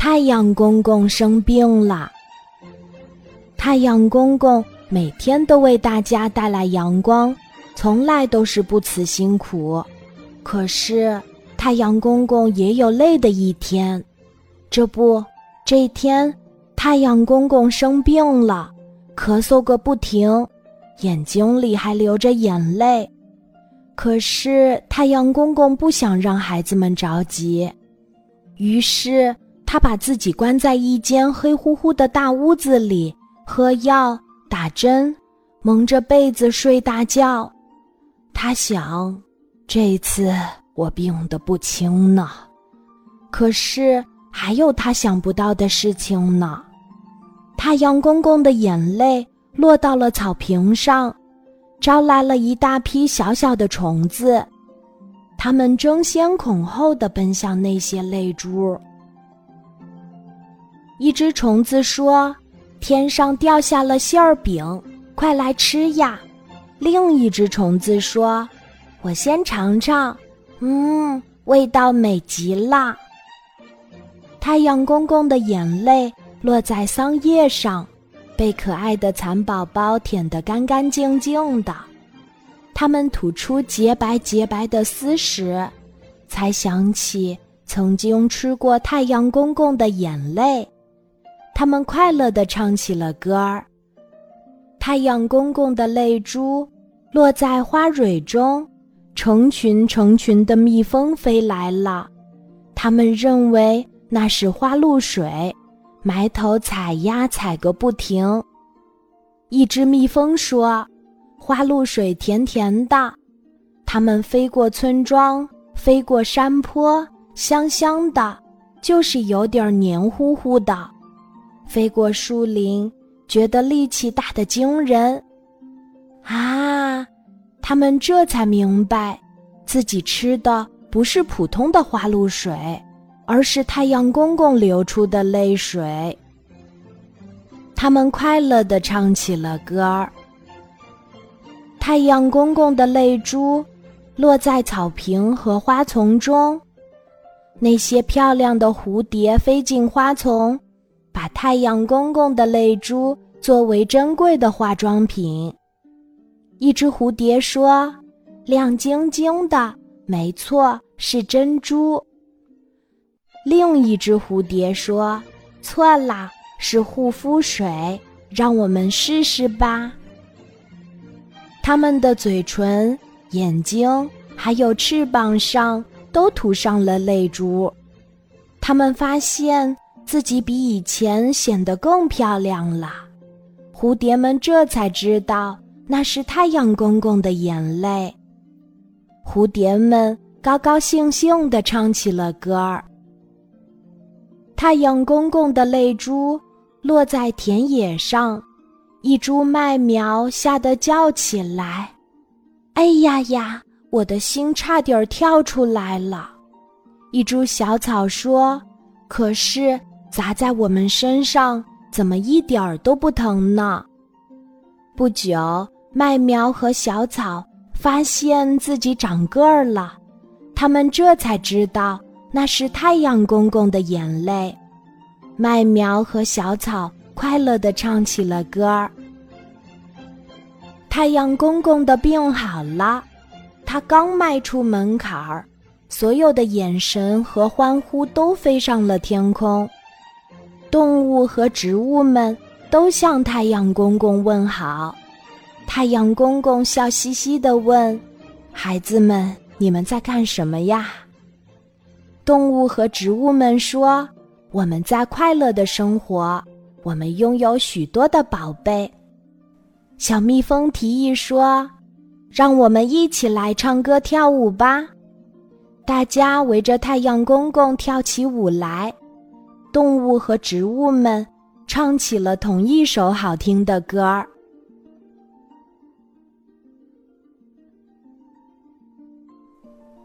太阳公公生病了。太阳公公每天都为大家带来阳光，从来都是不辞辛苦。可是，太阳公公也有累的一天。这不，这天，太阳公公生病了，咳嗽个不停，眼睛里还流着眼泪。可是，太阳公公不想让孩子们着急，于是他把自己关在一间黑乎乎的大屋子里。喝药、打针，蒙着被子睡大觉。他想，这次我病得不轻呢。可是还有他想不到的事情呢。太阳公公的眼泪落到了草坪上，招来了一大批小小的虫子。它们争先恐后的奔向那些泪珠。一只虫子说。天上掉下了馅儿饼，快来吃呀！另一只虫子说：“我先尝尝，嗯，味道美极了。”太阳公公的眼泪落在桑叶上，被可爱的蚕宝宝舔得干干净净的。它们吐出洁白洁白的丝时，才想起曾经吃过太阳公公的眼泪。他们快乐地唱起了歌儿。太阳公公的泪珠落在花蕊中，成群成群的蜜蜂飞来了。他们认为那是花露水，埋头采呀采个不停。一只蜜蜂说：“花露水甜甜的。”它们飞过村庄，飞过山坡，香香的，就是有点黏糊糊的。飞过树林，觉得力气大得惊人。啊，他们这才明白，自己吃的不是普通的花露水，而是太阳公公流出的泪水。他们快乐地唱起了歌儿。太阳公公的泪珠落在草坪和花丛中，那些漂亮的蝴蝶飞进花丛。把太阳公公的泪珠作为珍贵的化妆品。一只蝴蝶说：“亮晶晶的，没错，是珍珠。”另一只蝴蝶说：“错啦，是护肤水，让我们试试吧。”它们的嘴唇、眼睛还有翅膀上都涂上了泪珠。它们发现。自己比以前显得更漂亮了，蝴蝶们这才知道那是太阳公公的眼泪。蝴蝶们高高兴兴地唱起了歌儿。太阳公公的泪珠落在田野上，一株麦苗吓得叫起来：“哎呀呀，我的心差点跳出来了！”一株小草说：“可是。”砸在我们身上，怎么一点儿都不疼呢？不久，麦苗和小草发现自己长个儿了，他们这才知道那是太阳公公的眼泪。麦苗和小草快乐地唱起了歌儿。太阳公公的病好了，他刚迈出门槛儿，所有的眼神和欢呼都飞上了天空。动物和植物们都向太阳公公问好。太阳公公笑嘻嘻地问：“孩子们，你们在干什么呀？”动物和植物们说：“我们在快乐的生活，我们拥有许多的宝贝。”小蜜蜂提议说：“让我们一起来唱歌跳舞吧！”大家围着太阳公公跳起舞来。动物和植物们唱起了同一首好听的歌儿。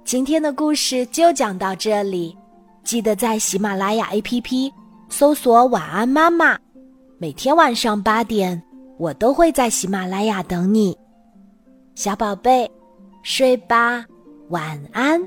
今天的故事就讲到这里，记得在喜马拉雅 APP 搜索“晚安妈妈”，每天晚上八点，我都会在喜马拉雅等你，小宝贝，睡吧，晚安。